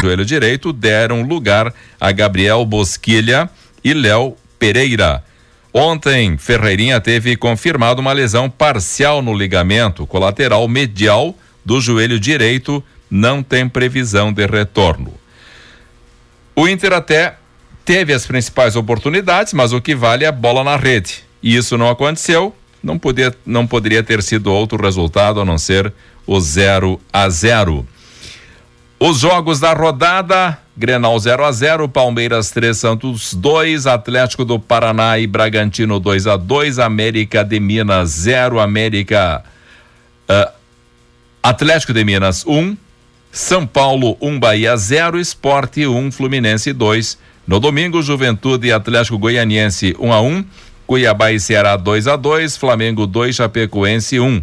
joelho direito deram lugar a Gabriel Bosquilha e Léo Pereira. Ontem, Ferreirinha teve confirmado uma lesão parcial no ligamento colateral medial do joelho direito, não tem previsão de retorno. O Inter até teve as principais oportunidades, mas o que vale é a bola na rede. E isso não aconteceu, não, podia, não poderia ter sido outro resultado a não ser o 0 a 0. Os jogos da rodada: Grenal 0 a 0, Palmeiras 3 Santos 2, Atlético do Paraná e Bragantino 2 a 2, América de Minas 0, América uh, Atlético de Minas 1, São Paulo 1 Bahia 0, Esporte 1 Fluminense 2. No domingo, Juventude e Atlético Goianiense 1 a 1, Cuiabá e Ceará 2 a 2, Flamengo 2 Chapecoense 1.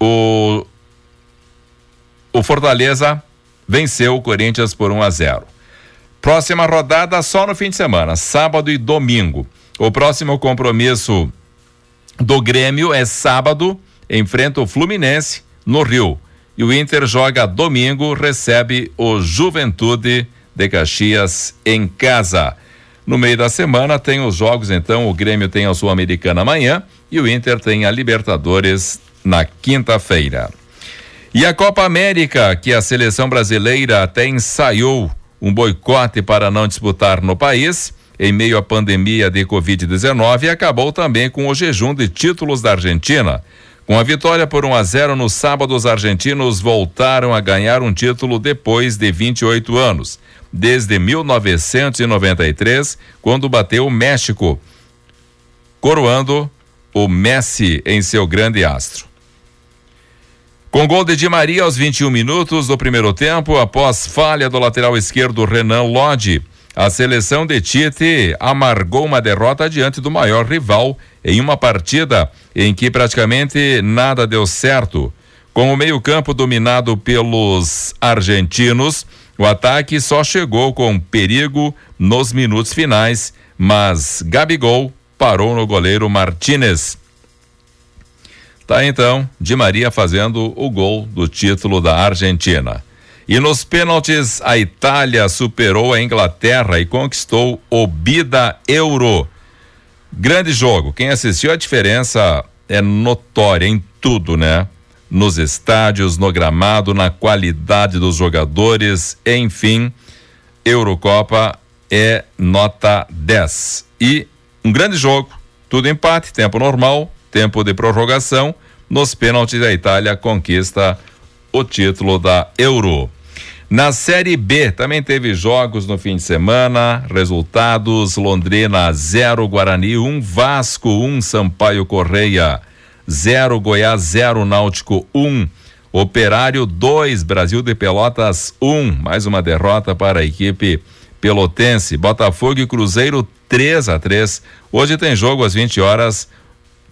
O o Fortaleza venceu o Corinthians por 1 a 0. Próxima rodada só no fim de semana, sábado e domingo. O próximo compromisso do Grêmio é sábado, enfrenta o Fluminense no Rio. E o Inter joga domingo, recebe o Juventude de Caxias em casa. No meio da semana tem os jogos, então o Grêmio tem a Sul-Americana amanhã e o Inter tem a Libertadores na quinta-feira. E a Copa América, que a seleção brasileira até ensaiou um boicote para não disputar no país, em meio à pandemia de Covid-19, acabou também com o jejum de títulos da Argentina. Com a vitória por 1 a 0 no sábado, os argentinos voltaram a ganhar um título depois de 28 anos, desde 1993, quando bateu o México, coroando o Messi em seu grande astro. Com gol de Di Maria aos 21 minutos do primeiro tempo, após falha do lateral esquerdo Renan Lodge, a seleção de Tite amargou uma derrota diante do maior rival em uma partida em que praticamente nada deu certo. Com o meio-campo dominado pelos argentinos, o ataque só chegou com perigo nos minutos finais, mas Gabigol parou no goleiro Martinez. Tá então, Di Maria fazendo o gol do título da Argentina. E nos pênaltis, a Itália superou a Inglaterra e conquistou o Bida Euro. Grande jogo. Quem assistiu, a diferença é notória em tudo, né? Nos estádios, no gramado, na qualidade dos jogadores, enfim. Eurocopa é nota 10. E um grande jogo, tudo empate, tempo normal, tempo de prorrogação. Nos pênaltis, a Itália conquista o título da Euro. Na Série B também teve jogos no fim de semana. Resultados: Londrina 0, Guarani 1, um, Vasco 1, um, Sampaio Correia 0, Goiás 0, Náutico 1. Um, Operário 2, Brasil de Pelotas 1. Um, mais uma derrota para a equipe pelotense. Botafogo e Cruzeiro 3 a 3. Hoje tem jogo às 20 horas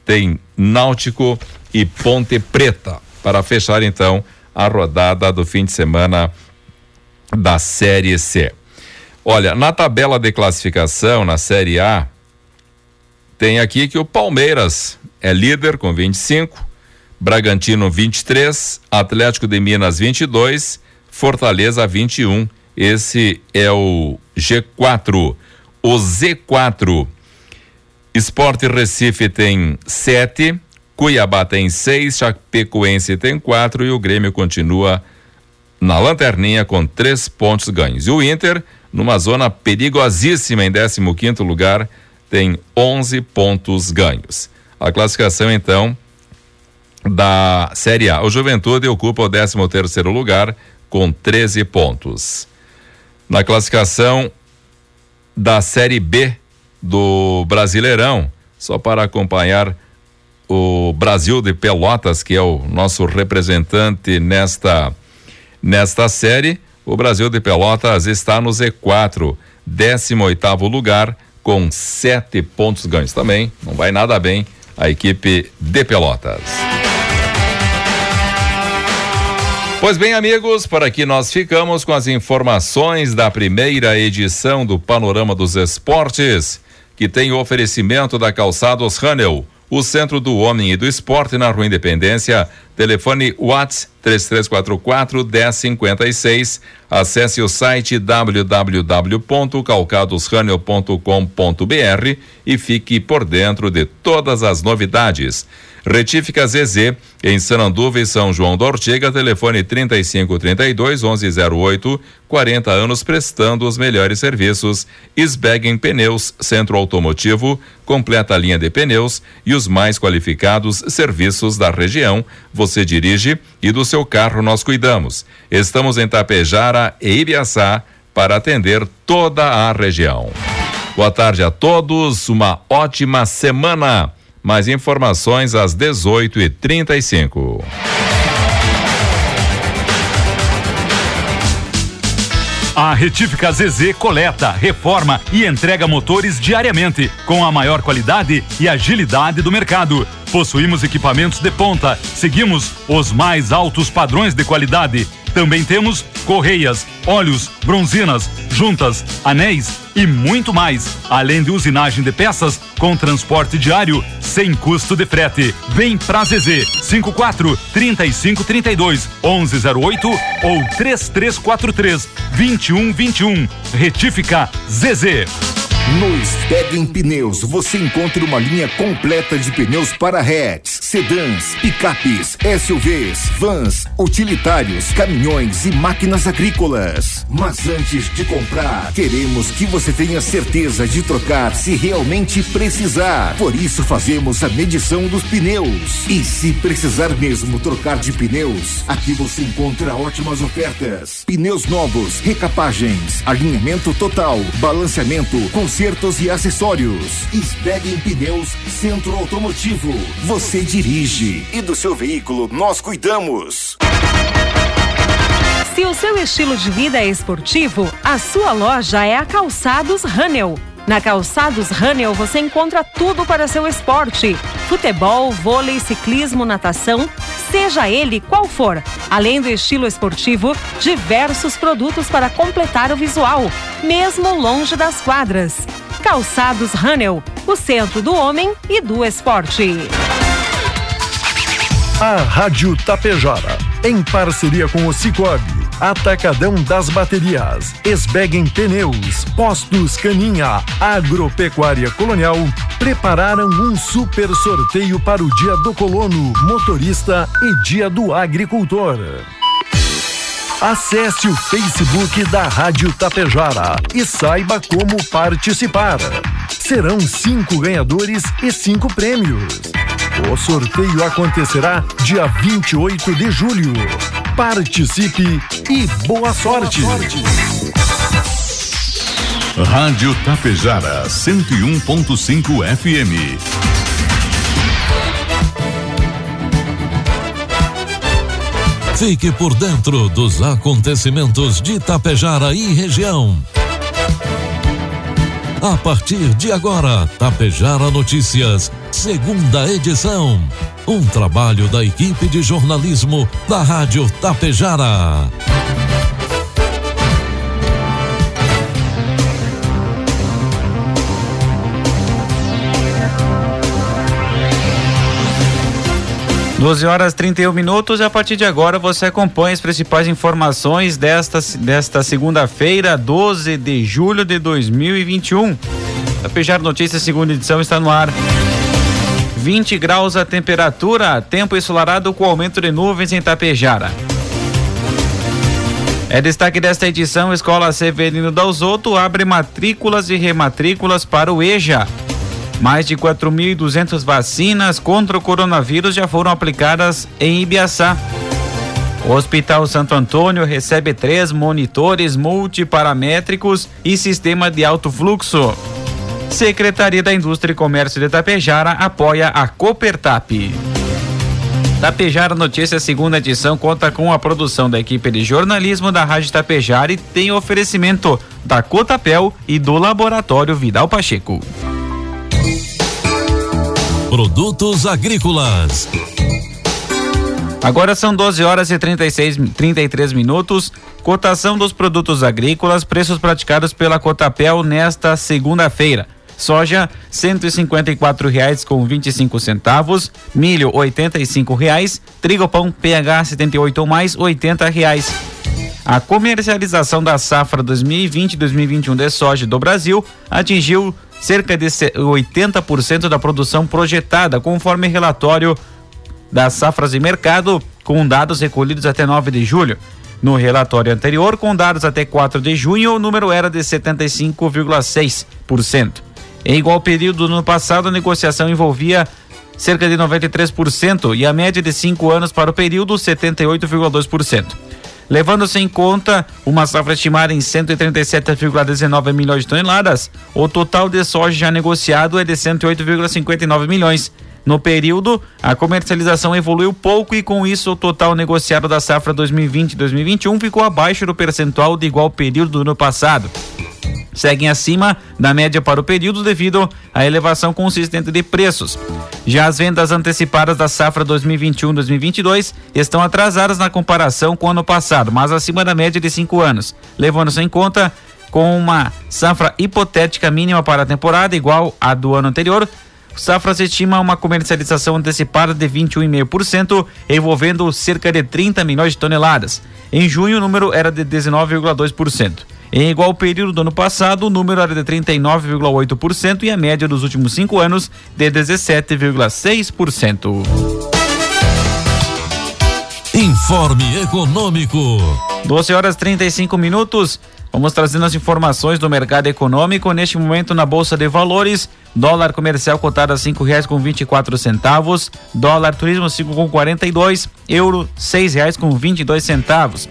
tem Náutico e Ponte Preta para fechar então a rodada do fim de semana da Série C. Olha, na tabela de classificação na Série A tem aqui que o Palmeiras é líder com 25, Bragantino 23, Atlético de Minas 22, Fortaleza 21. Esse é o G4. O Z4 Esporte Recife tem sete, Cuiabá tem seis, Chapecoense tem quatro e o Grêmio continua na lanterninha com três pontos ganhos. E o Inter, numa zona perigosíssima em 15 quinto lugar, tem 11 pontos ganhos. A classificação então da Série A. O Juventude ocupa o 13 terceiro lugar com 13 pontos. Na classificação da Série B, do Brasileirão, só para acompanhar o Brasil de Pelotas, que é o nosso representante nesta nesta série. O Brasil de Pelotas está no Z4, 18 oitavo lugar, com sete pontos ganhos. Também não vai nada bem a equipe de Pelotas. Pois bem, amigos, por aqui nós ficamos com as informações da primeira edição do Panorama dos Esportes que tem o oferecimento da Calçados Hanel, o Centro do Homem e do Esporte na Rua Independência. Telefone Whats 3344 1056. Acesse o site www.calcadosranel.com.br e fique por dentro de todas as novidades. Retífica ZZ, em Sananduva e São João da Ortiga, telefone 3532 1108, 40 anos prestando os melhores serviços. Sbeggen Pneus, Centro Automotivo, completa a linha de pneus e os mais qualificados serviços da região. Você dirige e do seu carro nós cuidamos. Estamos em Tapejara e Ibiaçá para atender toda a região. Boa tarde a todos, uma ótima semana. Mais informações às 18h35. A Retífica ZZ coleta, reforma e entrega motores diariamente, com a maior qualidade e agilidade do mercado. Possuímos equipamentos de ponta, seguimos os mais altos padrões de qualidade também temos correias, óleos, bronzinas, juntas, anéis e muito mais, além de usinagem de peças com transporte diário sem custo de frete. Vem pra ZZ 54 35 32 1108 ou 3343 2121. Retífica ZZ. No Stegen Pneus você encontra uma linha completa de pneus para hatches, sedãs, picapes, SUVs, vans, utilitários, caminhões e máquinas agrícolas. Mas antes de comprar, queremos que você tenha certeza de trocar se realmente precisar. Por isso fazemos a medição dos pneus. E se precisar mesmo trocar de pneus, aqui você encontra ótimas ofertas. Pneus novos, recapagens, alinhamento total, balanceamento, consertos e acessórios. Sbeggen Pneus Centro Automotivo. Você dirige e do seu veículo nós cuidamos. Se o seu estilo de vida é esportivo, a sua loja é a Calçados Ranel. Na Calçados Ranel você encontra tudo para seu esporte: futebol, vôlei, ciclismo, natação, seja ele qual for. Além do estilo esportivo, diversos produtos para completar o visual, mesmo longe das quadras. Calçados Ranel, o centro do homem e do esporte. A Rádio Tapejara, em parceria com o Cicobi, Atacadão das Baterias, Esbegem Pneus, Postos Caninha, Agropecuária Colonial, prepararam um super sorteio para o Dia do Colono, Motorista e Dia do Agricultor. Acesse o Facebook da Rádio Tapejara e saiba como participar. Serão cinco ganhadores e cinco prêmios. O sorteio acontecerá dia 28 de julho. Participe e boa sorte. Rádio Tapejara 101.5 FM. Fique por dentro dos acontecimentos de Tapejara e região. A partir de agora, Tapejara Notícias, segunda edição. Um trabalho da equipe de jornalismo da Rádio Tapejara. 12 horas 31 minutos e a partir de agora você acompanha as principais informações desta, desta segunda-feira, 12 de julho de 2021. A Pejar Notícias, segunda edição, está no ar. 20 graus a temperatura, tempo ensolarado com aumento de nuvens em Tapejara. É destaque desta edição: Escola Severino Dalzotto abre matrículas e rematrículas para o EJA. Mais de 4.200 vacinas contra o coronavírus já foram aplicadas em Ibiaçá. O Hospital Santo Antônio recebe três monitores multiparamétricos e sistema de alto fluxo. Secretaria da Indústria e Comércio de Tapejara apoia a Copertap. Tapejara Notícias, segunda edição, conta com a produção da equipe de jornalismo da Rádio Tapejara e tem oferecimento da Cotapel e do Laboratório Vidal Pacheco. Produtos agrícolas. Agora são 12 horas e 36, 33 minutos. Cotação dos produtos agrícolas, preços praticados pela Cotapel nesta segunda-feira. soja cento e reais com vinte e centavos, milho oitenta e reais, trigo pão PH 78 ou mais oitenta reais. A comercialização da safra 2020-2021 de soja do Brasil atingiu cerca de 80% da produção projetada, conforme relatório das safras de mercado, com dados recolhidos até 9 de julho. No relatório anterior, com dados até 4 de junho, o número era de 75,6%. Em igual período no passado, a negociação envolvia cerca de 93% e a média de 5 anos para o período 78,2%. Levando-se em conta uma safra estimada em 137,19 milhões de toneladas, o total de soja já negociado é de 108,59 milhões, no período, a comercialização evoluiu pouco e com isso o total negociado da safra 2020-2021 ficou abaixo do percentual de igual período do ano passado. Seguem acima da média para o período devido à elevação consistente de preços. Já as vendas antecipadas da safra 2021-2022 estão atrasadas na comparação com o ano passado, mas acima da média de cinco anos, levando-se em conta com uma safra hipotética mínima para a temporada igual à do ano anterior, Safra se estima uma comercialização antecipada de 21,5%, envolvendo cerca de 30 milhões de toneladas. Em junho, o número era de 19,2%. Em igual período do ano passado, o número era de 39,8% e a média dos últimos cinco anos de 17,6%. Informe Econômico. 12 horas 35 minutos. Vamos trazendo as informações do mercado econômico. Neste momento, na Bolsa de Valores, dólar comercial cotado a cinco reais com vinte e quatro centavos, dólar turismo cinco com quarenta e dois, euro seis reais com vinte e dois centavos.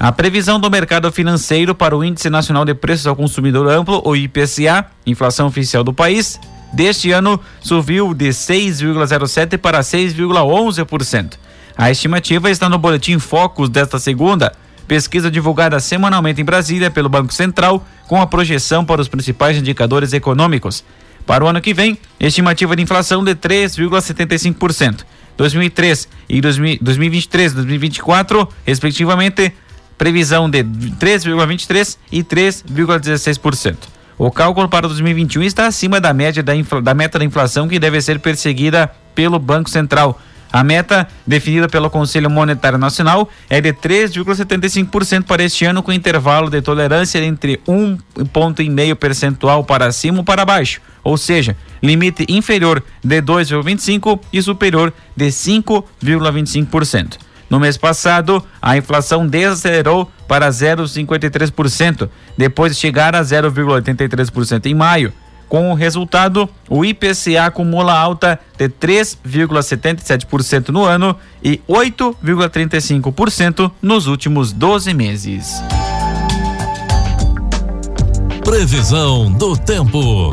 A previsão do mercado financeiro para o Índice Nacional de Preços ao Consumidor Amplo, o IPCA, inflação oficial do país, deste ano subiu de 6,07 para 6,11%. A estimativa está no boletim Focus desta segunda, pesquisa divulgada semanalmente em Brasília pelo Banco Central, com a projeção para os principais indicadores econômicos. Para o ano que vem, estimativa de inflação de 3,75%. 2003 e 2023 2024, respectivamente, previsão de 3,23% e 3,16%. O cálculo para 2021 está acima da média da, da meta da inflação que deve ser perseguida pelo Banco Central, a meta, definida pelo Conselho Monetário Nacional, é de 3,75% para este ano, com intervalo de tolerância entre 1,5 percentual para cima ou para baixo, ou seja, limite inferior de 2,25% e superior de 5,25%. No mês passado, a inflação desacelerou para 0,53%, depois de chegar a 0,83% em maio. Com o resultado, o IPCA acumula alta de 3,77% no ano e 8,35% nos últimos 12 meses. Previsão do tempo.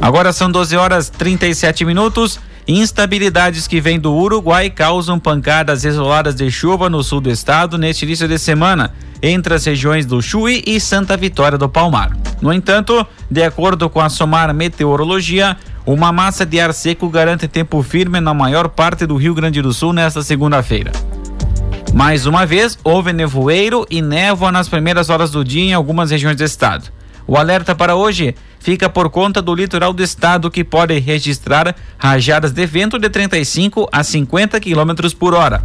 Agora são 12 horas 37 minutos. Instabilidades que vêm do Uruguai causam pancadas isoladas de chuva no sul do estado neste início de semana entre as regiões do Chuí e Santa Vitória do Palmar. No entanto, de acordo com a Somar Meteorologia, uma massa de ar seco garante tempo firme na maior parte do Rio Grande do Sul nesta segunda-feira. Mais uma vez, houve nevoeiro e névoa nas primeiras horas do dia em algumas regiões do estado. O alerta para hoje fica por conta do litoral do estado que pode registrar rajadas de vento de 35 a 50 km por hora.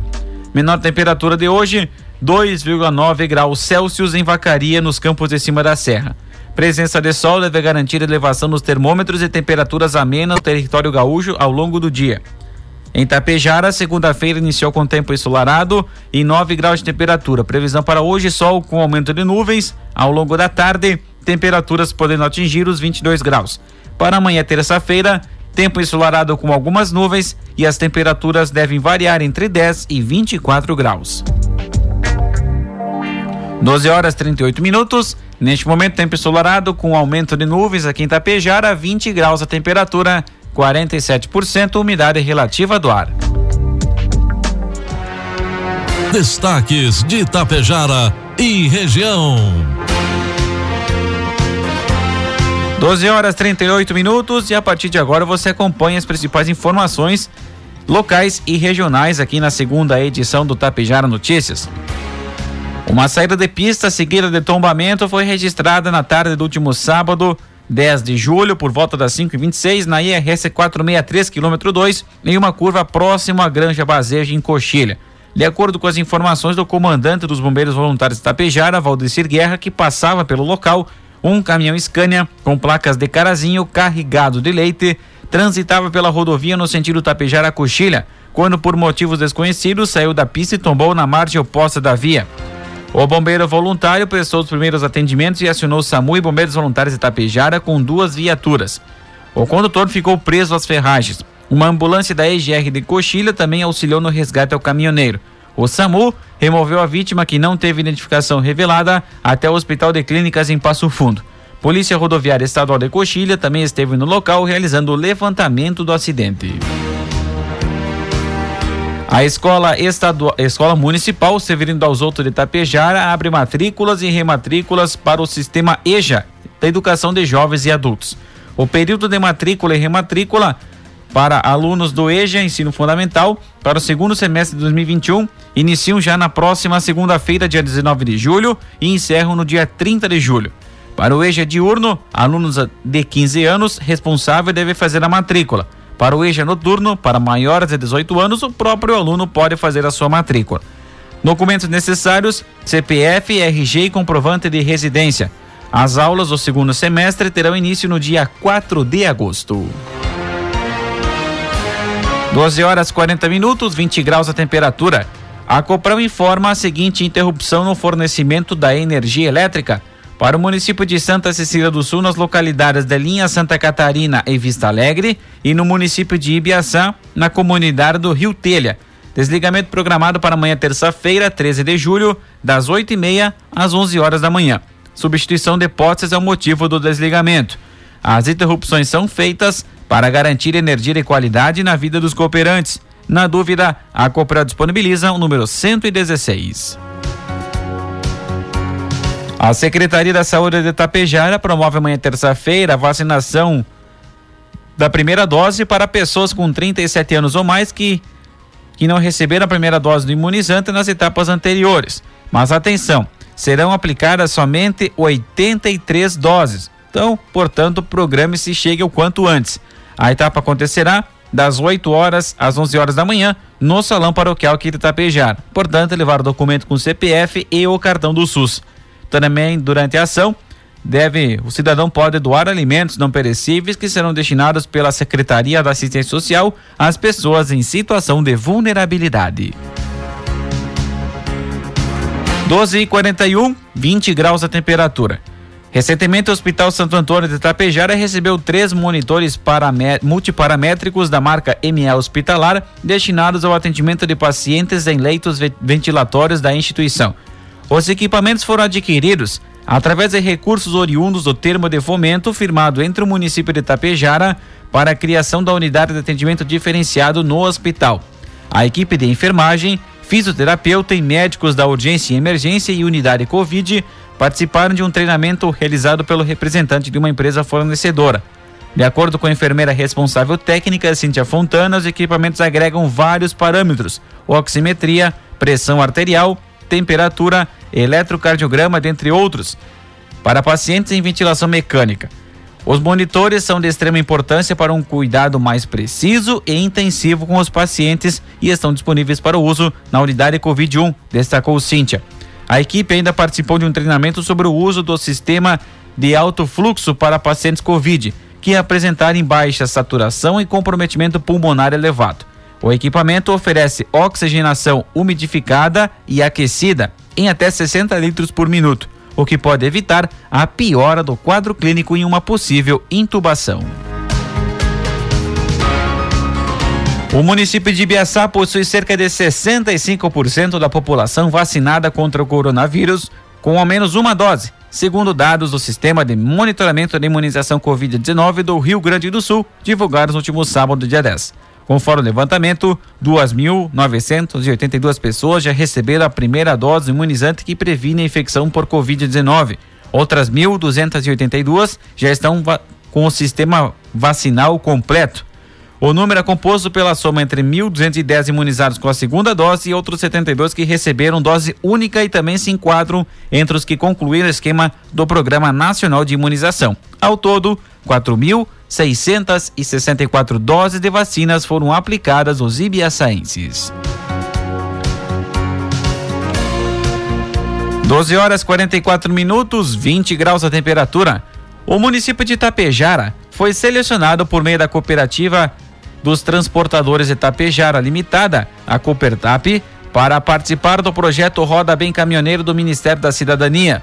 Menor temperatura de hoje, 2,9 graus Celsius em Vacaria, nos campos de cima da serra. Presença de sol deve garantir elevação nos termômetros e temperaturas amenas no território gaúcho ao longo do dia. Em Tapejara, segunda-feira iniciou com tempo ensolarado e 9 graus de temperatura. Previsão para hoje, sol com aumento de nuvens. Ao longo da tarde, temperaturas podendo atingir os 22 graus. Para amanhã, terça-feira, tempo ensolarado com algumas nuvens e as temperaturas devem variar entre 10 e 24 graus. 12 horas 38 minutos. Neste momento, tempo ensolarado com aumento de nuvens aqui em Tapejara, 20 graus a temperatura, 47% umidade relativa do ar. Destaques de Itapejara e região. 12 horas 38 minutos e a partir de agora você acompanha as principais informações locais e regionais aqui na segunda edição do Tapejara Notícias. Uma saída de pista seguida de tombamento foi registrada na tarde do último sábado 10 de julho, por volta das 5h26, na IRS 463, quilômetro 2, em uma curva próxima à Granja Bazeja, em Coxilha. De acordo com as informações do comandante dos Bombeiros Voluntários de Tapejara, Valdecir Guerra, que passava pelo local, um caminhão Scania com placas de carazinho carregado de leite transitava pela rodovia no sentido Tapejara Coxilha, quando por motivos desconhecidos saiu da pista e tombou na margem oposta da via. O bombeiro voluntário prestou os primeiros atendimentos e acionou SAMU e bombeiros voluntários de Tapejara com duas viaturas. O condutor ficou preso às ferragens. Uma ambulância da EGR de Coxilha também auxiliou no resgate ao caminhoneiro. O SAMU removeu a vítima que não teve identificação revelada até o Hospital de Clínicas em Passo Fundo. Polícia Rodoviária Estadual de Coxilha também esteve no local realizando o levantamento do acidente. A escola, estadual, escola Municipal Severino Dalzotto de Tapejara abre matrículas e rematrículas para o sistema EJA, da Educação de Jovens e Adultos. O período de matrícula e rematrícula para alunos do EJA Ensino Fundamental para o segundo semestre de 2021 iniciam já na próxima segunda-feira, dia 19 de julho, e encerram no dia 30 de julho. Para o EJA diurno, alunos de 15 anos responsável deve fazer a matrícula. Para o EJA noturno, para maiores de 18 anos, o próprio aluno pode fazer a sua matrícula. Documentos necessários: CPF, RG e comprovante de residência. As aulas do segundo semestre terão início no dia 4 de agosto. 12 horas 40 minutos, 20 graus a temperatura. A Coprão informa a seguinte interrupção no fornecimento da energia elétrica para o município de Santa Cecília do Sul, nas localidades da linha Santa Catarina e Vista Alegre, e no município de Ibiaçã, na comunidade do Rio Telha. Desligamento programado para amanhã, terça-feira, 13 de julho, das 8h30 às 11 horas da manhã. Substituição de postes é o motivo do desligamento. As interrupções são feitas para garantir energia de qualidade na vida dos cooperantes. Na dúvida, a Copra disponibiliza o número 116. A Secretaria da Saúde de Tapejara promove amanhã terça-feira a vacinação da primeira dose para pessoas com 37 anos ou mais que, que não receberam a primeira dose do imunizante nas etapas anteriores. Mas atenção, serão aplicadas somente 83 doses. Então, portanto, programe-se e chegue o quanto antes. A etapa acontecerá das 8 horas às 11 horas da manhã no Salão Paroquial aqui de Tapejara. Portanto, levar o documento com CPF e o cartão do SUS. Também, durante a ação, deve o cidadão pode doar alimentos não perecíveis que serão destinados pela Secretaria da Assistência Social às pessoas em situação de vulnerabilidade. 12 e 41, 20 graus a temperatura. Recentemente, o Hospital Santo Antônio de Tapejara recebeu três monitores multiparamétricos da marca ME Hospitalar destinados ao atendimento de pacientes em leitos ventilatórios da instituição. Os equipamentos foram adquiridos através de recursos oriundos do termo de fomento firmado entre o município de Tapejara para a criação da unidade de atendimento diferenciado no hospital. A equipe de enfermagem, fisioterapeuta e médicos da urgência e emergência e unidade Covid participaram de um treinamento realizado pelo representante de uma empresa fornecedora. De acordo com a enfermeira responsável técnica, Cíntia Fontana, os equipamentos agregam vários parâmetros: oximetria, pressão arterial, temperatura, eletrocardiograma, dentre outros, para pacientes em ventilação mecânica. Os monitores são de extrema importância para um cuidado mais preciso e intensivo com os pacientes e estão disponíveis para uso na unidade Covid-1, destacou Cíntia. A equipe ainda participou de um treinamento sobre o uso do sistema de alto fluxo para pacientes Covid, que apresentarem baixa saturação e comprometimento pulmonar elevado. O equipamento oferece oxigenação umidificada e aquecida em até 60 litros por minuto, o que pode evitar a piora do quadro clínico em uma possível intubação. O município de Ibiaçá possui cerca de 65% da população vacinada contra o coronavírus com ao menos uma dose, segundo dados do Sistema de Monitoramento de Imunização Covid-19 do Rio Grande do Sul, divulgados no último sábado, dia 10. Conforme o levantamento, 2.982 pessoas já receberam a primeira dose imunizante que previne a infecção por Covid-19. Outras 1.282 já estão com o sistema vacinal completo. O número é composto pela soma entre 1.210 imunizados com a segunda dose e outros 72 que receberam dose única e também se enquadram entre os que concluíram o esquema do Programa Nacional de Imunização. Ao todo, 4.664 doses de vacinas foram aplicadas aos ibiaçaenses. 12 horas 44 minutos, 20 graus a temperatura. O município de Itapejara foi selecionado por meio da cooperativa dos transportadores de Tapejara Limitada, a Coopertap, para participar do projeto Roda Bem Caminhoneiro do Ministério da Cidadania.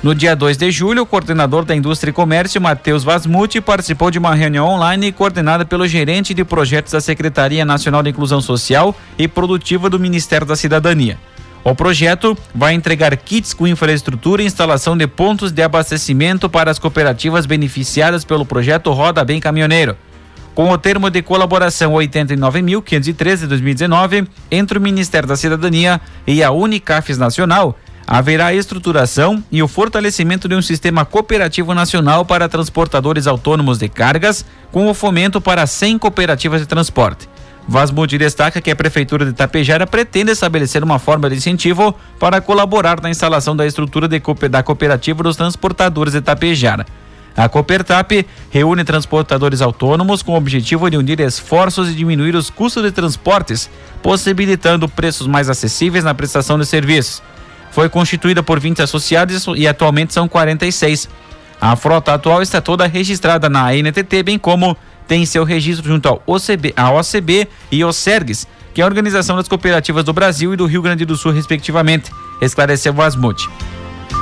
No dia 2 de julho, o coordenador da Indústria e Comércio, Matheus Vasmuti, participou de uma reunião online coordenada pelo gerente de projetos da Secretaria Nacional de Inclusão Social e Produtiva do Ministério da Cidadania. O projeto vai entregar kits com infraestrutura e instalação de pontos de abastecimento para as cooperativas beneficiadas pelo projeto Roda Bem Caminhoneiro com o termo de colaboração 89.513 de 2019 entre o Ministério da Cidadania e a Unicafes Nacional, haverá a estruturação e o fortalecimento de um sistema cooperativo nacional para transportadores autônomos de cargas, com o fomento para 100 cooperativas de transporte. Vasmundi destaca que a Prefeitura de Itapejara pretende estabelecer uma forma de incentivo para colaborar na instalação da estrutura de, da cooperativa dos transportadores de Itapejara. A Coopertap reúne transportadores autônomos com o objetivo de unir esforços e diminuir os custos de transportes, possibilitando preços mais acessíveis na prestação de serviços. Foi constituída por 20 associados e atualmente são 46. A frota atual está toda registrada na ANTT, bem como tem seu registro junto ao OCB, à OCB e ao SERGS, que é a Organização das Cooperativas do Brasil e do Rio Grande do Sul, respectivamente, esclareceu o Asmut.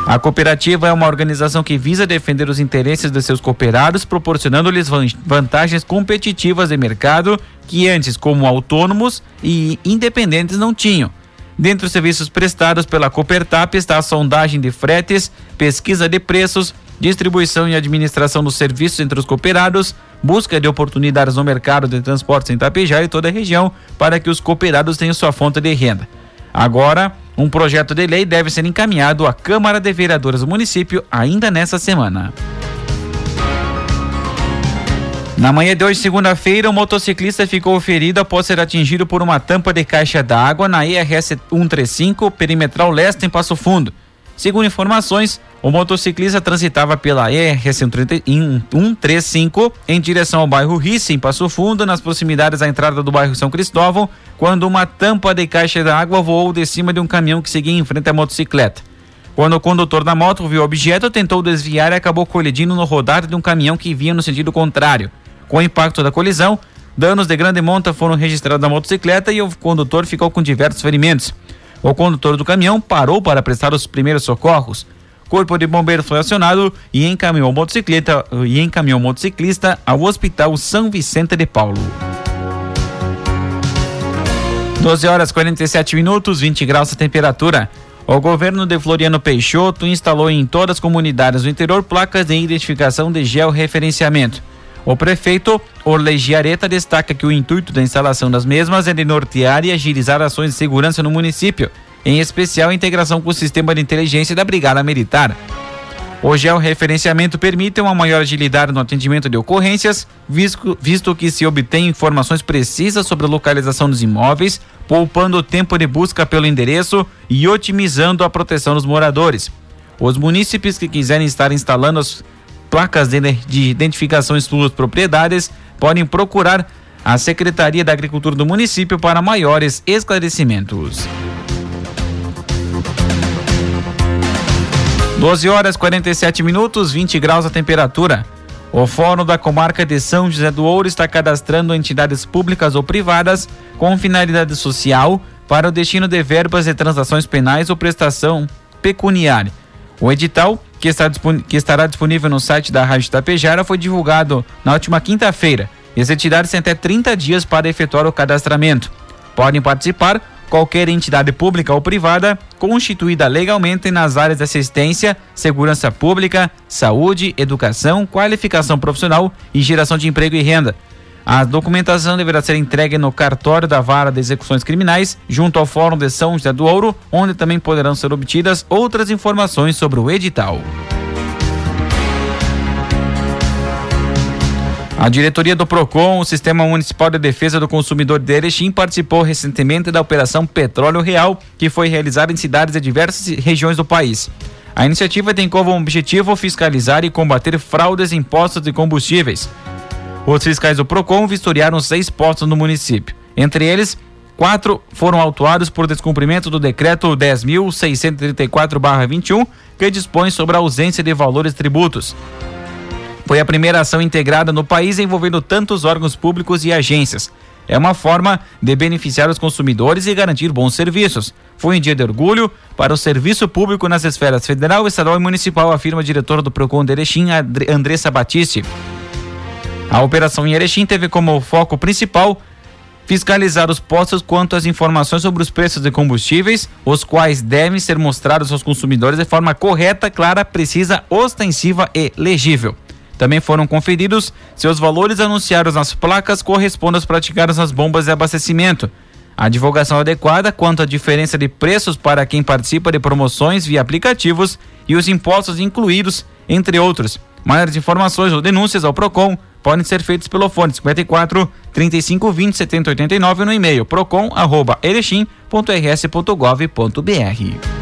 A cooperativa é uma organização que visa defender os interesses de seus cooperados, proporcionando-lhes vantagens competitivas de mercado que antes, como autônomos e independentes, não tinham. Dentre os serviços prestados pela Coopertap está a sondagem de fretes, pesquisa de preços, distribuição e administração dos serviços entre os cooperados, busca de oportunidades no mercado de transportes em Tapejá e toda a região para que os cooperados tenham sua fonte de renda. Agora, um projeto de lei deve ser encaminhado à Câmara de Vereadores do município ainda nesta semana. Na manhã de hoje, segunda-feira, um motociclista ficou ferido após ser atingido por uma tampa de caixa d'água na IRS 135, perimetral leste, em Passo Fundo. Segundo informações, o motociclista transitava pela ERS 135 em direção ao bairro Risse, em Passo Fundo, nas proximidades da entrada do bairro São Cristóvão, quando uma tampa de caixa d'água voou de cima de um caminhão que seguia em frente à motocicleta. Quando o condutor da moto viu o objeto, tentou desviar e acabou colidindo no rodar de um caminhão que vinha no sentido contrário. Com o impacto da colisão, danos de grande monta foram registrados na motocicleta e o condutor ficou com diversos ferimentos. O condutor do caminhão parou para prestar os primeiros socorros. Corpo de Bombeiros foi acionado e encaminhou o motocicleta e encaminhou o motociclista ao Hospital São Vicente de Paulo. 12 horas 47 minutos, 20 graus a temperatura. O governo de Floriano Peixoto instalou em todas as comunidades do interior placas de identificação de georreferenciamento. O prefeito Orley Giareta destaca que o intuito da instalação das mesmas é de nortear e agilizar ações de segurança no município, em especial a integração com o sistema de inteligência da Brigada Militar. O georreferenciamento permite uma maior agilidade no atendimento de ocorrências, visto, visto que se obtém informações precisas sobre a localização dos imóveis, poupando o tempo de busca pelo endereço e otimizando a proteção dos moradores. Os munícipes que quiserem estar instalando as placas de, de identificação em suas propriedades, podem procurar a Secretaria da Agricultura do município para maiores esclarecimentos. 12 horas 47 minutos, 20 graus a temperatura. O Fórum da Comarca de São José do Ouro está cadastrando entidades públicas ou privadas com finalidade social para o destino de verbas de transações penais ou prestação pecuniária. O edital que, está, que estará disponível no site da Rádio Tapejara foi divulgado na última quinta-feira e as entidades têm até 30 dias para efetuar o cadastramento. Podem participar qualquer entidade pública ou privada constituída legalmente nas áreas de assistência, segurança pública, saúde, educação, qualificação profissional e geração de emprego e renda a documentação deverá ser entregue no cartório da Vara de Execuções Criminais, junto ao Fórum de São José do Ouro, onde também poderão ser obtidas outras informações sobre o edital. A diretoria do PROCON, o Sistema Municipal de Defesa do Consumidor de Erechim, participou recentemente da Operação Petróleo Real, que foi realizada em cidades de diversas regiões do país. A iniciativa tem como objetivo fiscalizar e combater fraudes em postos de combustíveis. Os fiscais do PROCON vistoriaram seis postos no município. Entre eles, quatro foram autuados por descumprimento do decreto 10.634-21, que dispõe sobre a ausência de valores tributos. Foi a primeira ação integrada no país envolvendo tantos órgãos públicos e agências. É uma forma de beneficiar os consumidores e garantir bons serviços. Foi um dia de orgulho para o serviço público nas esferas federal, estadual e municipal, afirma a diretora do Procon de Erechim, Andressa Batiste. A operação em Erechim teve como foco principal fiscalizar os postos quanto às informações sobre os preços de combustíveis, os quais devem ser mostrados aos consumidores de forma correta, clara, precisa, ostensiva e legível. Também foram conferidos se os valores anunciados nas placas correspondem aos praticados nas bombas de abastecimento. A divulgação adequada quanto à diferença de preços para quem participa de promoções via aplicativos e os impostos incluídos, entre outros. Maiores informações ou denúncias ao PROCON podem ser feitos pelo fone 54 35 20 70 89 no e-mail procon@erechim.rs.gov.br.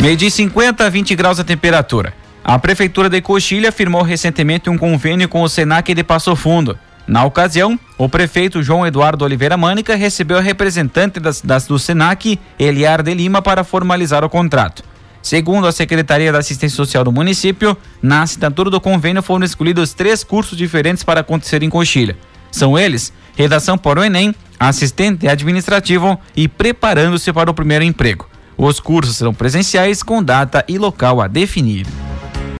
Meio de 50 a 20 graus a temperatura. A Prefeitura de Coxilha afirmou recentemente um convênio com o Senac de Passo Fundo. Na ocasião, o prefeito João Eduardo Oliveira Mânica recebeu a representante das, das, do Senac, Eliar de Lima, para formalizar o contrato. Segundo a Secretaria da Assistência Social do município, na assinatura do convênio foram escolhidos três cursos diferentes para acontecer em Coxilha. São eles: redação para o Enem, assistente administrativo e preparando-se para o primeiro emprego. Os cursos serão presenciais com data e local a definir.